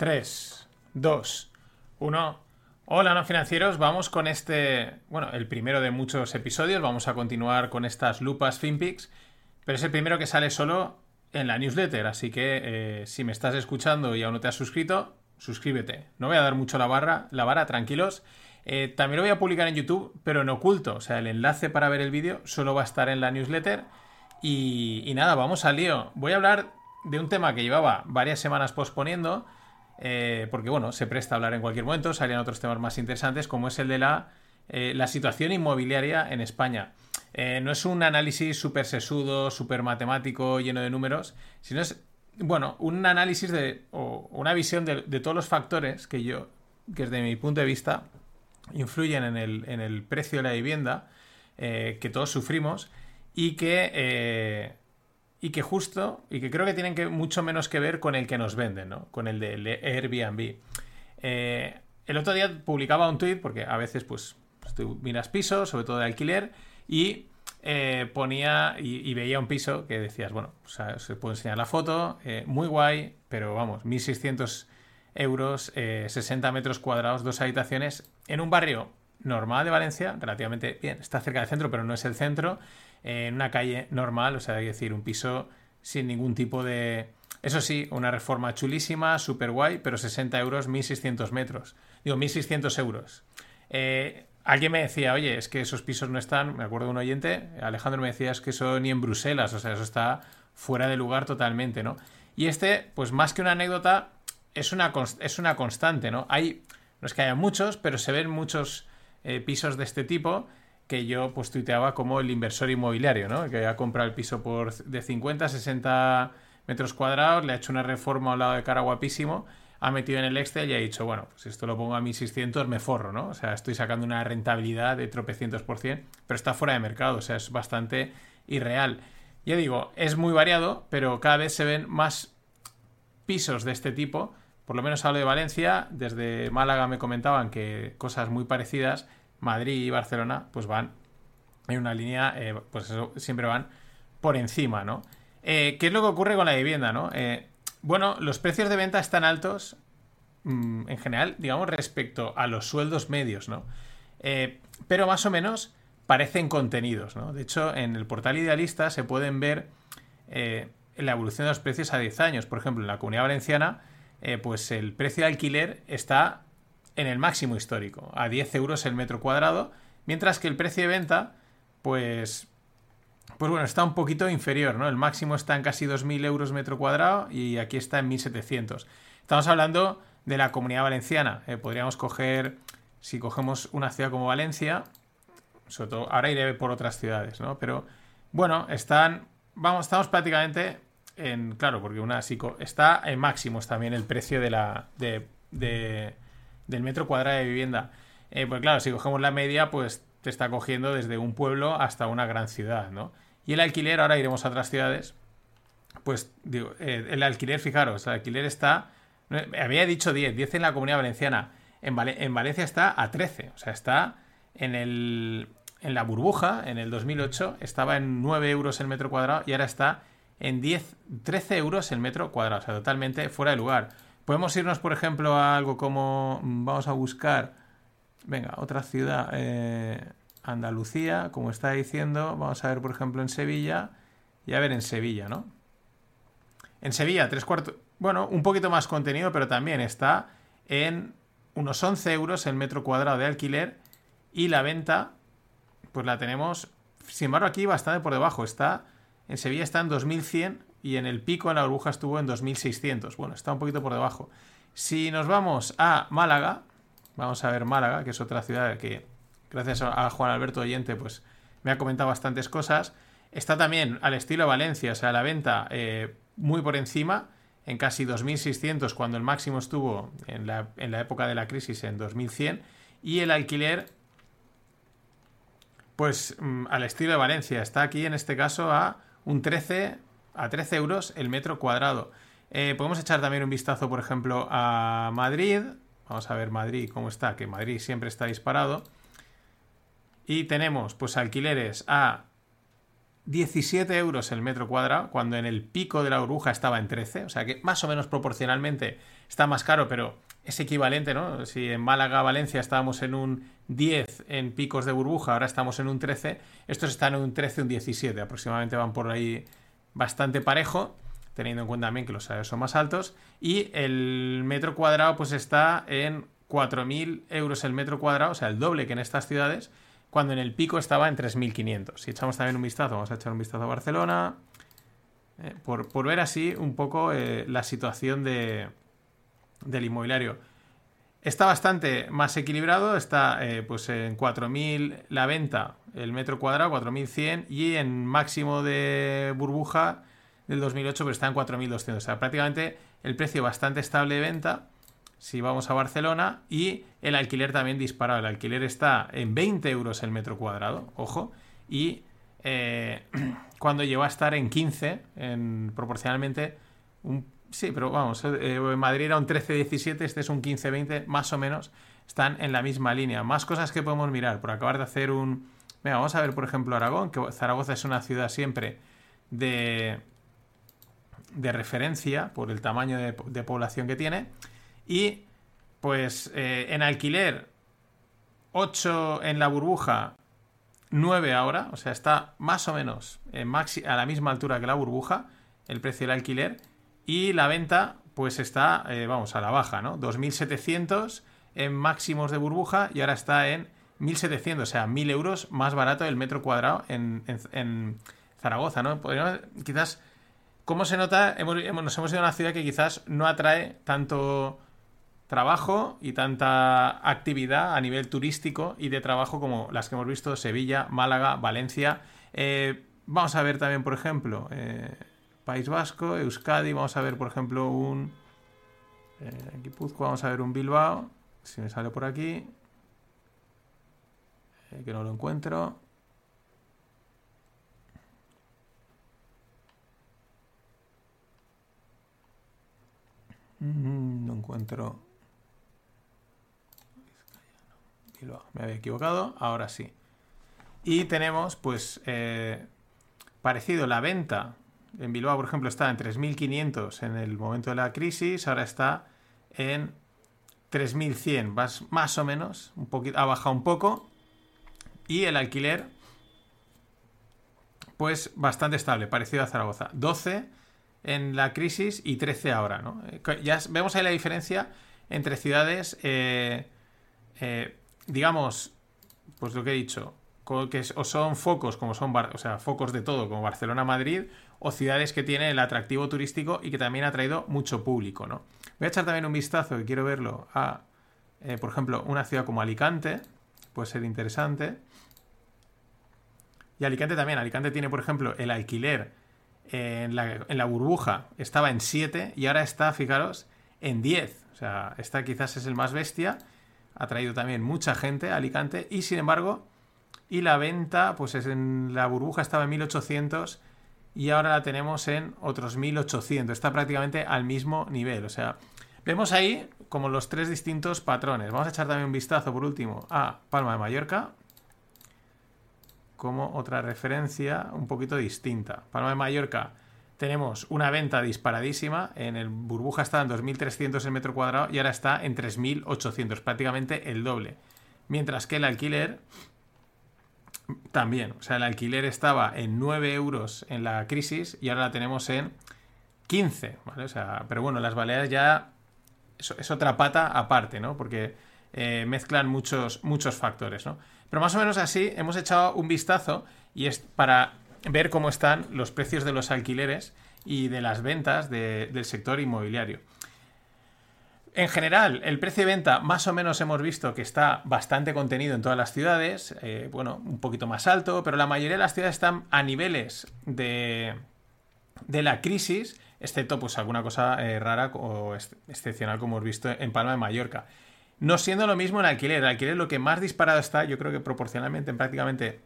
3, 2, 1. Hola, no financieros. Vamos con este, bueno, el primero de muchos episodios. Vamos a continuar con estas lupas FinPix, pero es el primero que sale solo en la newsletter. Así que eh, si me estás escuchando y aún no te has suscrito, suscríbete. No voy a dar mucho la barra, la vara, tranquilos. Eh, también lo voy a publicar en YouTube, pero en oculto. O sea, el enlace para ver el vídeo solo va a estar en la newsletter. Y, y nada, vamos al lío. Voy a hablar de un tema que llevaba varias semanas posponiendo eh, porque bueno, se presta a hablar en cualquier momento, salían otros temas más interesantes, como es el de la, eh, la situación inmobiliaria en España. Eh, no es un análisis súper sesudo, súper matemático, lleno de números, sino es, bueno, un análisis de, o una visión de, todos los factores que yo, que desde mi punto de vista, influyen en el, en el precio de la vivienda, que todos sufrimos, y que y que justo, y que creo que tienen que mucho menos que ver con el que nos venden, ¿no? Con el de Airbnb. Eh, el otro día publicaba un tweet, porque a veces, pues, pues tú miras pisos, sobre todo de alquiler, y eh, ponía y, veía un piso que decías, bueno, se puede enseñar la foto, eh, muy guay, pero vamos, 1600 euros, 60 metros cuadrados, dos habitaciones, en un barrio normal de Valencia, relativamente bien, está cerca del centro, pero no es el centro, en una calle normal, o sea, hay decir, un piso sin ningún tipo de... Eso sí, una reforma chulísima, súper guay, pero 60 euros, 1.600 metros. Digo, 1.600 euros. Eh, alguien me decía, oye, es que esos pisos no están, me acuerdo de un oyente, Alejandro me decía, es que eso ni en Bruselas, o sea, eso está fuera de lugar totalmente, ¿no? Y este, pues más que una anécdota, es una, es una constante, ¿no? Hay, no es que haya muchos, pero se ven muchos eh, pisos de este tipo que yo pues tuiteaba como el inversor inmobiliario, ¿no? Que ha comprado el piso por de 50 a 60 metros cuadrados, le ha hecho una reforma al lado de cara guapísimo, ha metido en el Excel y ha dicho, bueno, pues esto lo pongo a 1600, me forro, ¿no? O sea, estoy sacando una rentabilidad de tropecientos por cien, pero está fuera de mercado, o sea, es bastante irreal. Ya digo, es muy variado, pero cada vez se ven más pisos de este tipo. Por lo menos hablo de Valencia, desde Málaga me comentaban que cosas muy parecidas Madrid y Barcelona, pues van en una línea, eh, pues eso, siempre van por encima, ¿no? Eh, ¿Qué es lo que ocurre con la vivienda, no? Eh, bueno, los precios de venta están altos, mm, en general, digamos, respecto a los sueldos medios, ¿no? pero más o menos parecen contenidos, ¿no? De hecho, en el portal Idealista se pueden ver la evolución de los precios a 10 años. Por ejemplo, en la Comunidad Valenciana, pues el precio de alquiler está en el máximo histórico, a 10 euros el metro cuadrado, mientras que el precio de venta, pues, pues bueno, está un poquito inferior, ¿no? El máximo está en casi 2.000 euros metro cuadrado y aquí está en 1.700. Estamos hablando de la comunidad valenciana. Eh, podríamos coger, si cogemos una ciudad como Valencia, sobre todo, ahora iré por otras ciudades, ¿no? Pero bueno, están, vamos, estamos prácticamente en, claro, porque una psico, está en máximos también el precio de la, de del metro cuadrado de vivienda. Eh, pues claro, si cogemos la media, pues te está cogiendo desde un pueblo hasta una gran ciudad, ¿no? Y el alquiler, ahora iremos a otras ciudades, pues digo, eh, el alquiler, fijaros, el alquiler está, había dicho 10, 10 en la comunidad valenciana, en, en Valencia está a 13, o sea, está en el, en la burbuja, en el 2008, estaba en 9 euros el metro cuadrado y ahora está en 10, 13 euros el metro cuadrado, o sea, totalmente fuera de lugar. Podemos irnos, por ejemplo, a algo como. Mm, vamos a buscar. Venga, otra ciudad. Eh, Andalucía, como está diciendo. Vamos a ver, por ejemplo, en Sevilla. Y a ver en Sevilla, ¿no? En Sevilla, tres cuartos. Bueno, un poquito más contenido, pero también está en unos 11 euros el metro cuadrado de alquiler. Y la venta, pues la tenemos. Sin embargo, aquí bastante por debajo. Está. En Sevilla está en 2100 y en el pico en la burbuja estuvo en 2600. Bueno, está un poquito por debajo. Si nos vamos a Málaga, vamos a ver Málaga, que es otra ciudad que gracias a Juan Alberto Oyente pues me ha comentado bastantes cosas. Está también al estilo Valencia, o sea, la venta eh, muy por encima, en casi 2.600 cuando el máximo estuvo en la, en la época de la crisis en 2.100 y el alquiler pues mm, al estilo de Valencia está aquí en este caso a un 13 a 13 euros el metro cuadrado. Eh, podemos echar también un vistazo, por ejemplo, a Madrid. Vamos a ver Madrid cómo está, que Madrid siempre está disparado. Y tenemos pues alquileres a 17 euros el metro cuadrado, cuando en el pico de la burbuja estaba en 13, o sea que más o menos proporcionalmente está más caro, pero es equivalente, ¿no? Si en Málaga, Valencia estábamos en un 10 en picos de burbuja, ahora estamos en un 13, estos están en un 13, un 17, aproximadamente van por ahí bastante parejo, teniendo en cuenta también que los salarios son más altos, y el metro cuadrado pues está en 4.000 euros el metro cuadrado, o sea, el doble que en estas ciudades, cuando en el pico estaba en 3.500. Si echamos también un vistazo, vamos a echar un vistazo a Barcelona, eh, por, ver así un poco eh, la situación de, del inmobiliario. Está bastante más equilibrado, está eh, pues en 4.000 la venta, el metro cuadrado, 4.100 y en máximo de burbuja del 2008 pero está en 4.200. O sea, prácticamente el precio bastante estable de venta si vamos a Barcelona y el alquiler también disparado. El alquiler está en 20 euros el metro cuadrado, ojo, y eh, cuando llegó a estar en 15, en, proporcionalmente un Sí, pero vamos, eh, en Madrid era un 13-17, este es un 15-20, más o menos, están en la misma línea. Más cosas que podemos mirar, por acabar de hacer un... Vamos a ver, por ejemplo, Aragón, que Zaragoza es una ciudad siempre de, de referencia por el tamaño de, población que tiene. Y, pues, eh, en alquiler, 8 en la burbuja, 9 ahora, o sea, está más o menos en a la misma altura que la burbuja, el precio del alquiler y la venta, pues está, eh, vamos, a la baja, ¿no? 2.700 en máximos de burbuja y ahora está en 1.700, o sea, 1.000 euros más barato el metro cuadrado en, Zaragoza, ¿no? quizás, ¿cómo se nota? nos hemos ido a una ciudad que quizás no atrae tanto trabajo y tanta actividad a nivel turístico y de trabajo como las que hemos visto Sevilla, Málaga, Valencia. Eh, vamos a ver también, por ejemplo, eh, País Vasco, Euskadi, vamos a ver, por ejemplo, un eh, vamos a ver un Bilbao, si me sale por aquí, eh, que no lo encuentro. Mm, no encuentro. Me había equivocado, ahora sí. Y tenemos, pues, eh, parecido la venta en Bilbao, por ejemplo, está en 3.500 en el momento de la crisis, ahora está en 3.100, más o menos, ha bajado un poco. Y el alquiler, pues bastante estable, parecido a Zaragoza. 12 en la crisis y 13 ahora, ¿no? Eh, ya vemos ahí la diferencia entre ciudades, eh, eh, digamos, pues lo que he dicho, que o son focos, como son, o sea, focos de todo, como Barcelona, Madrid, o ciudades que tienen el atractivo turístico y que también ha traído mucho público, ¿no? Voy a echar también un vistazo, que quiero verlo, a, eh, por ejemplo, una ciudad como Alicante, puede ser interesante. Y Alicante también, Alicante tiene, por ejemplo, el alquiler en la, en la burbuja estaba en 7 y ahora está, fijaros, en 10. O sea, esta quizás es el más bestia. Ha traído también mucha gente a Alicante y sin embargo, y la venta, pues es en la burbuja estaba en 1800 y ahora la tenemos en otros 1800. Está prácticamente al mismo nivel. O sea, vemos ahí como los tres distintos patrones. Vamos a echar también un vistazo por último a Palma de Mallorca como otra referencia un poquito distinta. Palma de Mallorca tenemos una venta disparadísima. En el burbuja está en 2.300 el metro cuadrado y ahora está en 3.800, prácticamente el doble. Mientras que el alquiler también, o sea, el alquiler estaba en 9 euros en la crisis y ahora la tenemos en 15, ¿vale? O sea, pero bueno, las Baleares ya es, otra pata aparte, ¿no? Porque eh, mezclan muchos, muchos factores, ¿no? Pero más o menos así hemos echado un vistazo y es para ver cómo están los precios de los alquileres y de las ventas del sector inmobiliario. En general, el precio de venta más o menos hemos visto que está bastante contenido en todas las ciudades, eh, bueno, un poquito más alto, pero la mayoría de las ciudades están a niveles de, de la crisis, excepto pues alguna cosa eh, rara o excepcional como hemos visto en Palma de Mallorca. No siendo lo mismo en alquiler, el alquiler lo que más disparado está, yo creo que proporcionalmente en prácticamente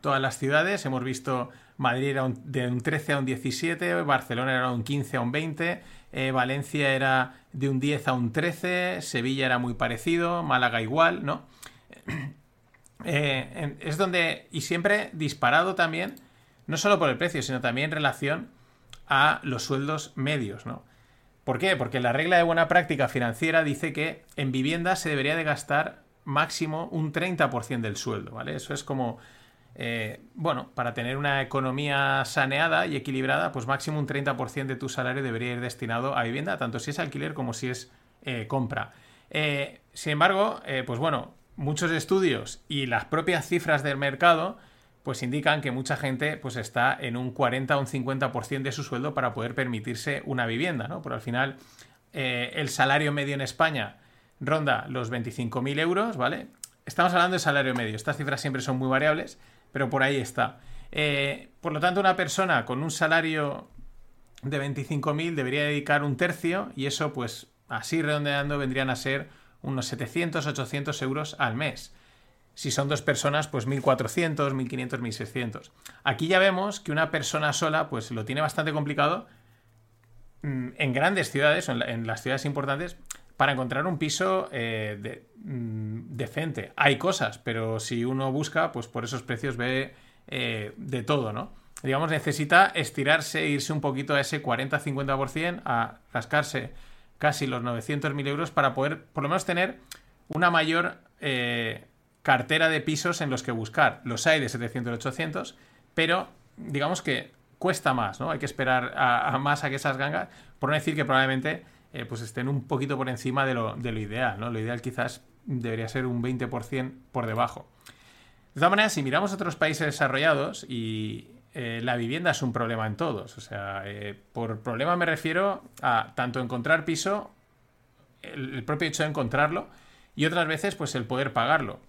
todas las ciudades, hemos visto Madrid era de un 13 a un 17, Barcelona era un 15 a un 20, eh, Valencia era de un 10 a un 13, Sevilla era muy parecido, Málaga igual, ¿no? Eh, es donde, y siempre disparado también, no solo por el precio, sino también en relación a los sueldos medios, ¿no? ¿Por qué? Porque la regla de buena práctica financiera dice que en vivienda se debería de gastar máximo un 30% del sueldo, ¿vale? Eso es como, eh, bueno, para tener una economía saneada y equilibrada, pues máximo un 30% de tu salario debería ir destinado a vivienda, tanto si es alquiler como si es eh, compra. Eh, sin embargo, pues bueno, muchos estudios y las propias cifras del mercado pues indican que mucha gente pues está en un 40 o un 50% de su sueldo para poder permitirse una vivienda, ¿no? Pero al final el salario medio en España ronda los 25.000 euros, ¿vale? Estamos hablando de salario medio, estas cifras siempre son muy variables, pero por ahí está. Eh, por lo tanto, una persona con un salario de 25.000 debería dedicar un tercio y eso pues así redondeando vendrían a ser unos 700, 800 euros al mes. Si son dos personas, pues 1.400, 1.500, 1.600. Aquí ya vemos que una persona sola, pues lo tiene bastante complicado mm, en grandes ciudades, en, las ciudades importantes, para encontrar un piso eh, mm, decente. Hay cosas, pero si uno busca, pues por esos precios ve eh, de todo, ¿no? Digamos, necesita estirarse e irse un poquito a ese 40-50%, a rascarse casi los 900.000 euros para poder, por lo menos, tener una mayor eh, cartera de pisos en los que buscar. Los hay de 700 800, pero digamos que cuesta más, ¿no? Hay que esperar a, más a que esas gangas, por no decir que probablemente eh, pues estén un poquito por encima de lo, ideal, ¿no? Lo ideal quizás debería ser un 20% por debajo. De todas maneras, si miramos otros países desarrollados y eh, la vivienda es un problema en todos, o sea, eh, por problema me refiero a tanto encontrar piso, el propio hecho de encontrarlo, y otras veces pues el poder pagarlo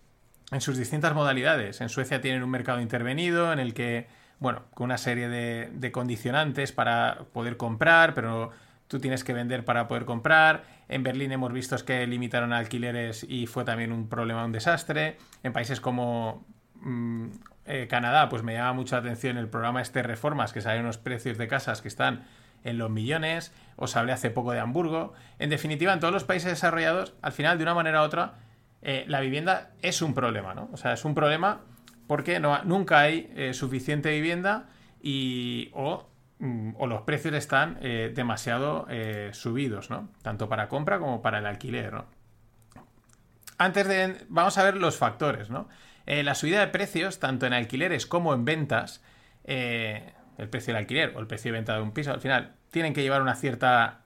en sus distintas modalidades. En Suecia tienen un mercado intervenido en el que, bueno, con una serie de, condicionantes para poder comprar, pero tú tienes que vender para poder comprar. En Berlín hemos visto que limitaron alquileres y fue también un problema, un desastre. En países como mm, eh, Canadá, pues me llama mucha atención el programa este Reformas, que salen unos precios de casas que están en los millones. Os hablé hace poco de Hamburgo. En definitiva, en todos los países desarrollados, al final, de una manera u otra, eh, la vivienda es un problema, ¿no? O sea, es un problema porque no, nunca hay eh, suficiente vivienda y o, los precios están eh, demasiado subidos, ¿no? Tanto para compra como para el alquiler, ¿no? Antes de... Vamos a ver los factores, ¿no? la subida de precios, tanto en alquileres como en ventas, el precio del alquiler o el precio de venta de un piso, al final, tienen que llevar una cierta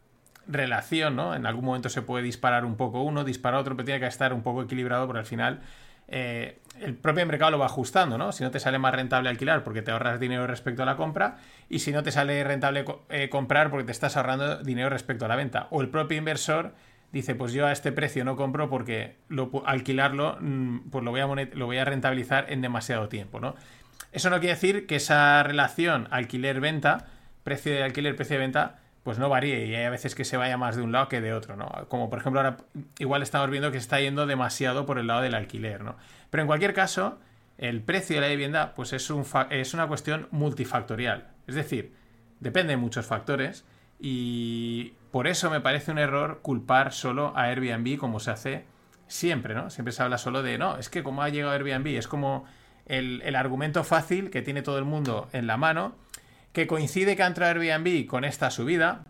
relación, ¿no? En algún momento se puede disparar un poco uno, disparar otro, pero tiene que estar un poco equilibrado porque al final eh, el propio mercado lo va ajustando, ¿no? Si no te sale más rentable alquilar porque te ahorras dinero respecto a la compra y si no te sale rentable eh, comprar porque te estás ahorrando dinero respecto a la venta. O el propio inversor dice, pues yo a este precio no compro porque lo, alquilarlo mm, pues lo voy, a lo voy a rentabilizar en demasiado tiempo, ¿no? Eso no quiere decir que esa relación alquiler-venta, precio de alquiler, precio de venta, pues no varíe y hay a veces que se vaya más de un lado que de otro, ¿no? Como por ejemplo ahora igual estamos viendo que se está yendo demasiado por el lado del alquiler, ¿no? Pero en cualquier caso, el precio de la vivienda pues es, un es una cuestión multifactorial, es decir, depende de muchos factores y por eso me parece un error culpar solo a Airbnb como se hace siempre, ¿no? Siempre se habla solo de, no, es que como ha llegado Airbnb, es como el, el argumento fácil que tiene todo el mundo en la mano que coincide que ha entrado Airbnb con esta subida,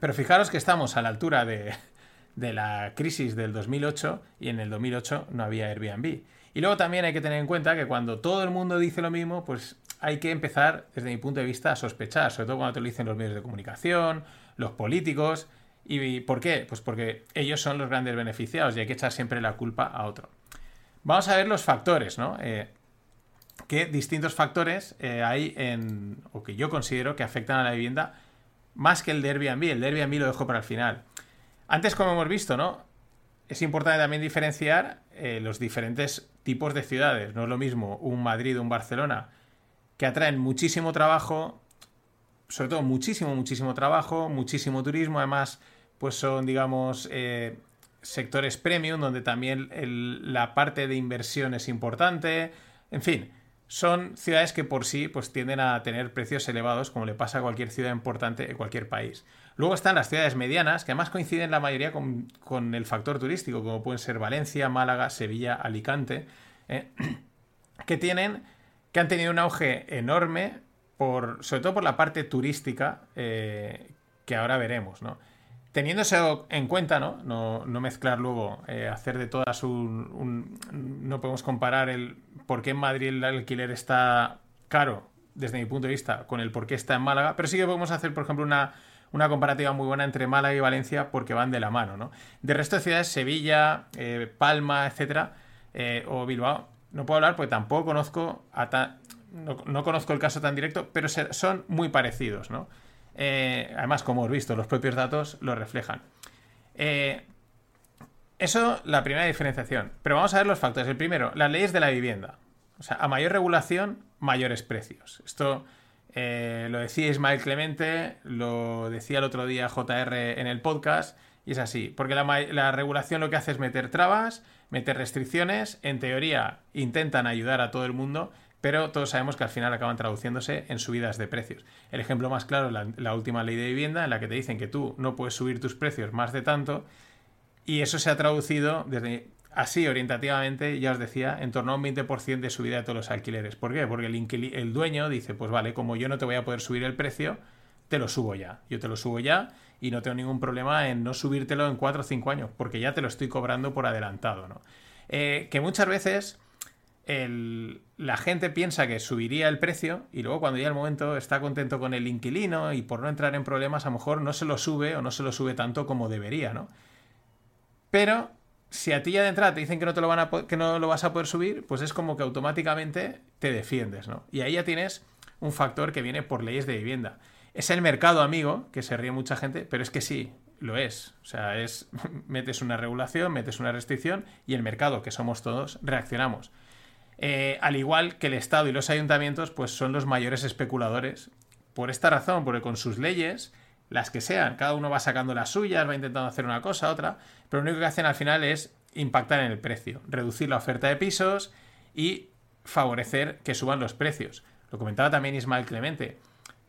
pero fijaros que estamos a la altura de, la crisis del 2008 y en el 2008 no había Airbnb. Y luego también hay que tener en cuenta que cuando todo el mundo dice lo mismo, pues hay que empezar, desde mi punto de vista, a sospechar, sobre todo cuando te lo dicen los medios de comunicación, los políticos. ¿Y por qué? Pues porque ellos son los grandes beneficiados y hay que echar siempre la culpa a otro. Vamos a ver los factores, ¿no? Eh, qué distintos factores eh, hay en, o que yo considero que afectan a la vivienda más que el de Airbnb. El de Airbnb lo dejo para el final. Antes, como hemos visto, ¿no? Es importante también diferenciar eh, los diferentes tipos de ciudades. No es lo mismo un Madrid o un Barcelona que atraen muchísimo trabajo, sobre todo muchísimo, muchísimo trabajo, muchísimo turismo. Además, pues son, digamos, eh, sectores premium donde también la parte de inversión es importante. En fin, son ciudades que por sí pues, tienden a tener precios elevados, como le pasa a cualquier ciudad importante en cualquier país. Luego están las ciudades medianas, que además coinciden la mayoría con, el factor turístico, como pueden ser Valencia, Málaga, Sevilla, Alicante, eh, que tienen, que han tenido un auge enorme por, sobre todo por la parte turística eh, que ahora veremos, ¿no? Teniendo eso en cuenta, ¿no? No, mezclar luego, eh, hacer de todas un, No podemos comparar el por qué en Madrid el alquiler está caro, desde mi punto de vista, con el por qué está en Málaga, pero sí que podemos hacer, por ejemplo, una, una comparativa muy buena entre Málaga y Valencia porque van de la mano, ¿no? De resto de ciudades, Sevilla, eh, Palma, etcétera, eh, o Bilbao, no puedo hablar porque tampoco conozco no, conozco el caso tan directo, pero son muy parecidos, ¿no? Eh, además, como hemos visto, los propios datos lo reflejan. eso, la primera diferenciación. Pero vamos a ver los factores. El primero, las leyes de la vivienda. O sea, a mayor regulación, mayores precios. Esto eh, lo decía Ismael Clemente, lo decía el otro día JR en el podcast, y es así, porque la, regulación lo que hace es meter trabas, meter restricciones, en teoría intentan ayudar a todo el mundo, pero todos sabemos que al final acaban traduciéndose en subidas de precios. El ejemplo más claro es la, última ley de vivienda, en la que te dicen que tú no puedes subir tus precios más de tanto, y eso se ha traducido desde así orientativamente, ya os decía, en torno a un 20% de subida de todos los alquileres. ¿Por qué? Porque el, el, dueño dice, pues vale, como yo no te voy a poder subir el precio, te lo subo ya. Yo te lo subo ya y no tengo ningún problema en no subírtelo en 4 o 5 años, porque ya te lo estoy cobrando por adelantado, ¿no? Eh, que muchas veces la gente piensa que subiría el precio y luego cuando ya el momento está contento con el inquilino y por no entrar en problemas a lo mejor no se lo sube o no se lo sube tanto como debería, ¿no? Pero si a ti ya de entrada te dicen que no, te lo van a que no lo vas a poder subir, pues es como que automáticamente te defiendes, ¿no? Y ahí ya tienes un factor que viene por leyes de vivienda. Es el mercado amigo, que se ríe mucha gente, pero es que sí, lo es. O sea, es metes una regulación, metes una restricción y el mercado, que somos todos, reaccionamos. Eh, al igual que el Estado y los ayuntamientos, pues son los mayores especuladores. Por esta razón, porque con sus leyes las que sean. Cada uno va sacando las suyas, va intentando hacer una cosa, otra, pero lo único que hacen al final es impactar en el precio, reducir la oferta de pisos y favorecer que suban los precios. Lo comentaba también Ismael Clemente,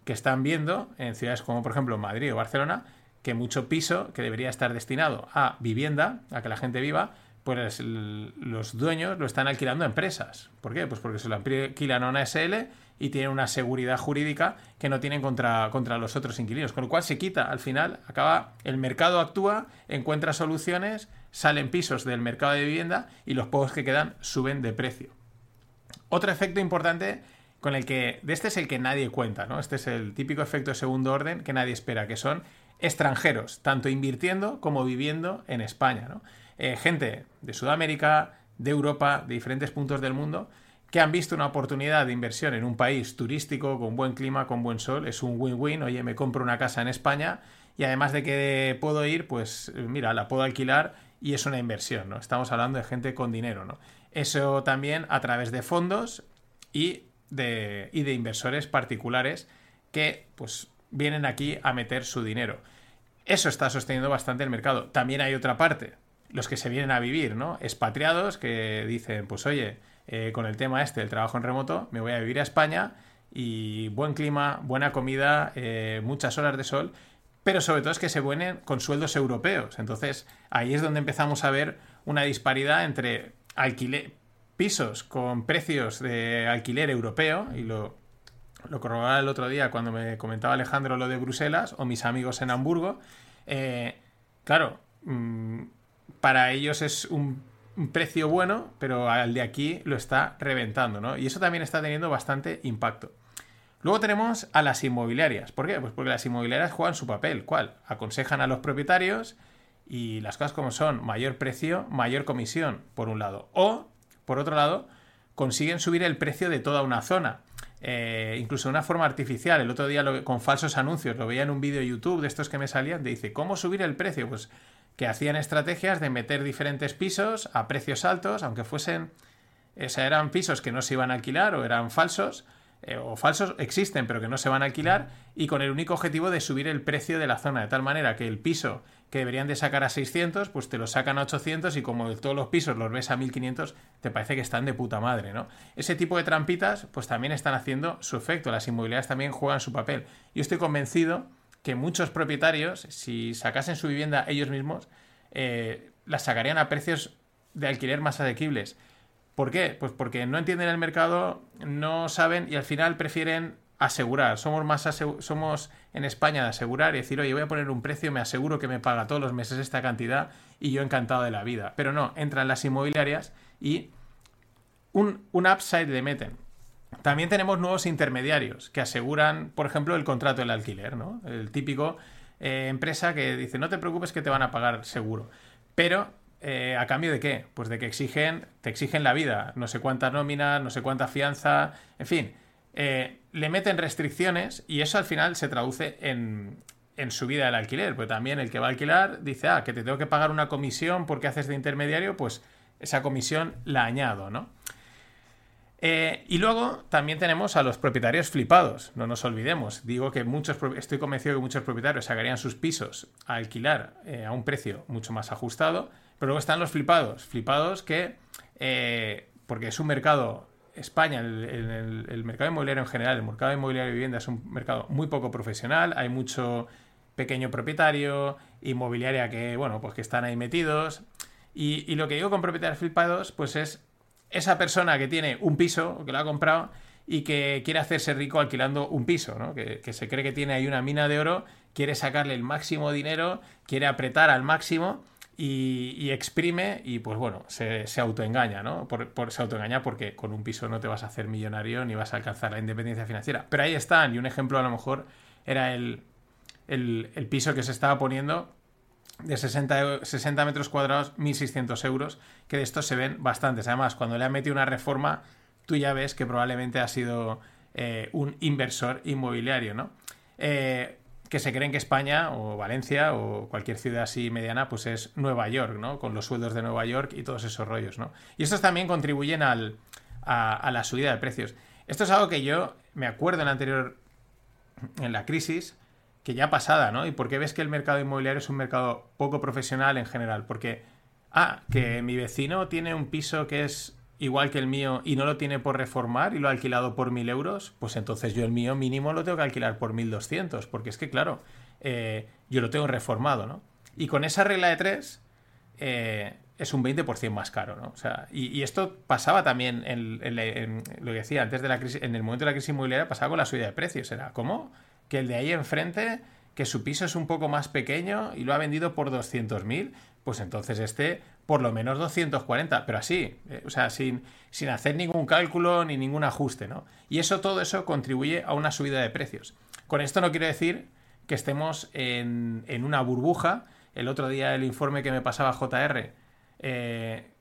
que están viendo en ciudades como por ejemplo Madrid o Barcelona, que mucho piso que debería estar destinado a vivienda, a que la gente viva, pues los dueños lo están alquilando a empresas. ¿Por qué? Pues porque se lo alquilan a una SL y tienen una seguridad jurídica que no tienen contra, contra los otros inquilinos. Con lo cual se quita, al final, acaba, el mercado actúa, encuentra soluciones, salen pisos del mercado de vivienda y los pocos que quedan suben de precio. Otro efecto importante con el que, de este es el que nadie cuenta, ¿no? Este es el típico efecto de segundo orden que nadie espera, que son extranjeros, tanto invirtiendo como viviendo en España, ¿no? Eh, gente de Sudamérica, de Europa, de diferentes puntos del mundo, que han visto una oportunidad de inversión en un país turístico, con buen clima, con buen sol, es un win-win, oye, me compro una casa en España y además de que puedo ir, pues mira, la puedo alquilar y es una inversión, ¿no? Estamos hablando de gente con dinero, ¿no? Eso también a través de fondos y de, y de inversores particulares que pues vienen aquí a meter su dinero. Eso está sosteniendo bastante el mercado. También hay otra parte, los que se vienen a vivir, ¿no? Expatriados que dicen, pues oye, eh, con el tema este del trabajo en remoto, me voy a vivir a España y buen clima, buena comida, eh, muchas horas de sol, pero sobre todo es que se vienen con sueldos europeos. Entonces ahí es donde empezamos a ver una disparidad entre alquiler, pisos con precios de alquiler europeo, y lo, lo corroboraba el otro día cuando me comentaba Alejandro lo de Bruselas o mis amigos en Hamburgo. Eh, claro, mm, para ellos es un, precio bueno, pero al de aquí lo está reventando, ¿no? Y eso también está teniendo bastante impacto. Luego tenemos a las inmobiliarias. ¿Por qué? Pues porque las inmobiliarias juegan su papel. ¿Cuál? Aconsejan a los propietarios y las cosas como son, mayor precio, mayor comisión, por un lado. O, por otro lado, consiguen subir el precio de toda una zona. Eh, incluso de una forma artificial. El otro día con falsos anuncios, lo veía en un vídeo de YouTube de estos que me salían, te dice, ¿cómo subir el precio? Pues que hacían estrategias de meter diferentes pisos a precios altos, aunque fuesen, eran pisos que no se iban a alquilar o eran falsos, eh, o falsos existen pero que no se van a alquilar, y con el único objetivo de subir el precio de la zona, de tal manera que el piso que deberían de sacar a 600, pues te lo sacan a 800 y como todos los pisos los ves a 1500, te parece que están de puta madre, ¿no? Ese tipo de trampitas, pues también están haciendo su efecto, las inmobiliarias también juegan su papel. Yo estoy convencido que muchos propietarios, si sacasen su vivienda ellos mismos, eh, la sacarían a precios de alquiler más asequibles. ¿Por qué? Pues porque no entienden el mercado, no saben y al final prefieren asegurar. Somos más somos en España de asegurar y decir, oye, voy a poner un precio, me aseguro que me paga todos los meses esta cantidad y yo encantado de la vida. Pero no, entran las inmobiliarias y un, un upside le meten. También tenemos nuevos intermediarios que aseguran, por ejemplo, el contrato del alquiler, ¿no? El típico eh, empresa que dice, no te preocupes que te van a pagar seguro. Pero, eh, ¿a cambio de qué? Pues de que exigen, te exigen la vida, no sé cuánta nómina, no sé cuánta fianza, en fin, eh, le meten restricciones y eso al final se traduce en, en subida del alquiler, porque también el que va a alquilar dice, ah, que te tengo que pagar una comisión porque haces de intermediario, pues esa comisión la añado, ¿no? Eh, y luego también tenemos a los propietarios flipados, no nos olvidemos. Digo que muchos, estoy convencido que muchos propietarios sacarían sus pisos a alquilar eh, a un precio mucho más ajustado, pero luego están los flipados, flipados que, eh, porque es un mercado, España, el, mercado inmobiliario en general, el mercado inmobiliario de vivienda es un mercado muy poco profesional, hay mucho pequeño propietario, inmobiliaria que, bueno, pues que están ahí metidos. Y, y lo que digo con propietarios flipados, pues es esa persona que tiene un piso, que lo ha comprado, y que quiere hacerse rico alquilando un piso, ¿no? que, se cree que tiene ahí una mina de oro, quiere sacarle el máximo dinero, quiere apretar al máximo y, exprime y pues bueno, se, autoengaña, ¿no? Por, se autoengaña porque con un piso no te vas a hacer millonario ni vas a alcanzar la independencia financiera. Pero ahí están, y un ejemplo a lo mejor era el, el, el piso que se estaba poniendo de 60, 60 metros cuadrados, 1.600 euros, que de estos se ven bastantes. Además, cuando le ha metido una reforma, tú ya ves que probablemente ha sido eh, un inversor inmobiliario, ¿no? Eh, que se creen que España o Valencia o cualquier ciudad así mediana, pues es Nueva York, ¿no? Con los sueldos de Nueva York y todos esos rollos, ¿no? Y estos también contribuyen al, a, a la subida de precios. Esto es algo que yo me acuerdo en la anterior, en la crisis, que ya pasada, ¿no? ¿Y por qué ves que el mercado inmobiliario es un mercado poco profesional en general? Porque, ah, que mi vecino tiene un piso que es igual que el mío y no lo tiene por reformar y lo ha alquilado por mil euros, pues entonces yo el mío mínimo lo tengo que alquilar por mil doscientos, porque es que, claro, eh, yo lo tengo reformado, ¿no? Y con esa regla de tres eh, es un 20% más caro, ¿no? O sea, y, esto pasaba también en, lo que decía antes de la crisis, en el momento de la crisis inmobiliaria pasaba con la subida de precios, era ¿cómo? Que el de ahí enfrente, que su piso es un poco más pequeño y lo ha vendido por 200.000, pues entonces este por lo menos 240, pero así, eh, o sea, sin, sin hacer ningún cálculo ni ningún ajuste, ¿no? Y eso, todo eso contribuye a una subida de precios. Con esto no quiero decir que estemos en, una burbuja. El otro día el informe que me pasaba JR, eh,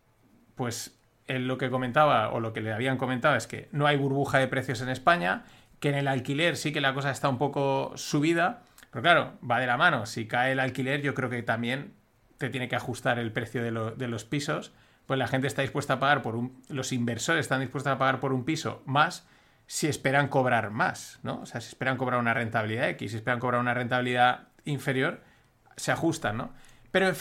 pues lo que comentaba o lo que le habían comentado es que no hay burbuja de precios en España, que en el alquiler sí que la cosa está un poco subida, pero claro, va de la mano. Si cae el alquiler, yo creo que también te tiene que ajustar el precio de, los pisos, pues la gente está dispuesta a pagar por un... Los inversores están dispuestos a pagar por un piso más si esperan cobrar más, ¿no? O sea, si esperan cobrar una rentabilidad X, si esperan cobrar una rentabilidad inferior, se ajustan, ¿no? Pero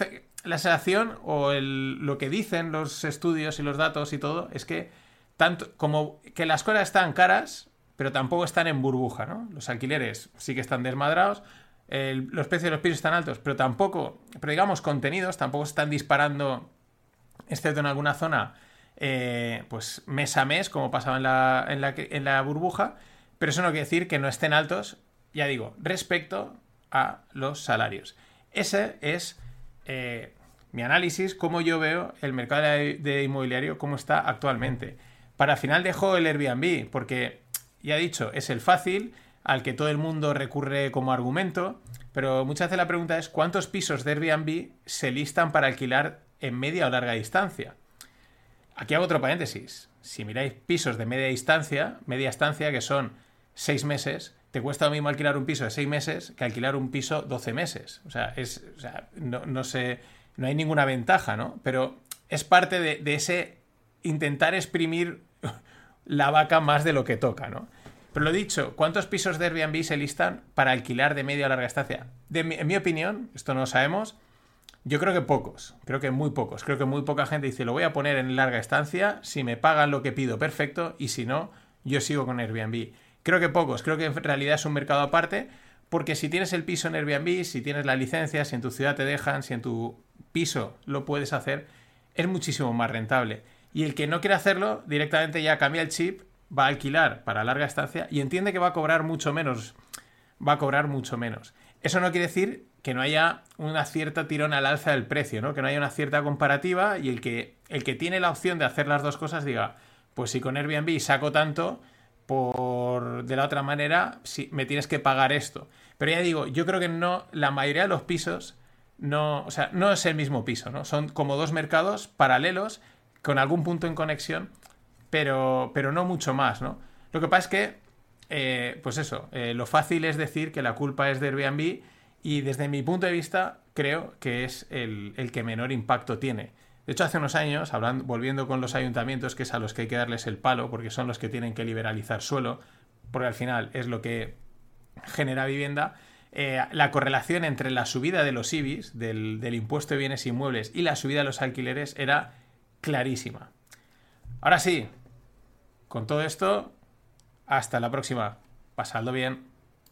la sensación o lo que dicen los estudios y los datos y todo es que tanto como que las cosas están caras, pero tampoco están en burbuja, ¿no? Los alquileres sí que están desmadrados, los precios de los pisos están altos, pero tampoco, pero digamos, contenidos tampoco están disparando, excepto en alguna zona, eh, pues mes a mes, como pasaba en la, en, la, en la burbuja, pero eso no quiere decir que no estén altos, ya digo, respecto a los salarios. Ese es eh, mi análisis, cómo yo veo el mercado de inmobiliario, cómo está actualmente. Para final dejo el Airbnb, porque ya he dicho, es el fácil, al que todo el mundo recurre como argumento, pero muchas veces la pregunta es ¿cuántos pisos de Airbnb se listan para alquilar en media o larga distancia? Aquí hago otro paréntesis. Si miráis pisos de media distancia, media estancia, que son seis meses, te cuesta lo mismo alquilar un piso de seis meses que alquilar un piso 12 meses. O sea, es, no, sé, no hay ninguna ventaja, ¿no? Pero es parte de, de ese intentar exprimir la vaca más de lo que toca, ¿no? Pero lo dicho, ¿cuántos pisos de Airbnb se listan para alquilar de media a larga estancia? en mi opinión, esto no lo sabemos, yo creo que pocos, creo que muy pocos. Creo que muy poca gente dice, lo voy a poner en larga estancia, si me pagan lo que pido, perfecto, y si no, yo sigo con Airbnb. Creo que pocos, creo que en realidad es un mercado aparte, porque si tienes el piso en Airbnb, si tienes la licencia, si en tu ciudad te dejan, si en tu piso lo puedes hacer, es muchísimo más rentable. Y el que no quiere hacerlo, directamente ya cambia el chip va a alquilar para larga estancia y entiende que va a cobrar mucho menos. Va a cobrar mucho menos. Eso no quiere decir que no haya una cierta tirón al alza del precio, ¿no? Que no haya una cierta comparativa y el que, el que tiene la opción de hacer las dos cosas diga, pues si con Airbnb saco tanto, por de la otra manera, si me tienes que pagar esto. Pero ya digo, yo creo que no, la mayoría de los pisos no, o sea, no es el mismo piso, ¿no? Son como dos mercados paralelos con algún punto en conexión, pero, pero no mucho más, ¿no? Lo que pasa es que, eh, pues eso, eh, lo fácil es decir que la culpa es de Airbnb y desde mi punto de vista creo que es el, el que menor impacto tiene. De hecho, hace unos años, hablando, volviendo con los ayuntamientos, que es a los que hay que darles el palo, porque son los que tienen que liberalizar suelo, porque al final es lo que genera vivienda, eh, la correlación entre la subida de los IBIs, del, del impuesto de bienes inmuebles, y la subida de los alquileres era clarísima. Ahora sí, con todo esto, hasta la próxima. Pasadlo bien.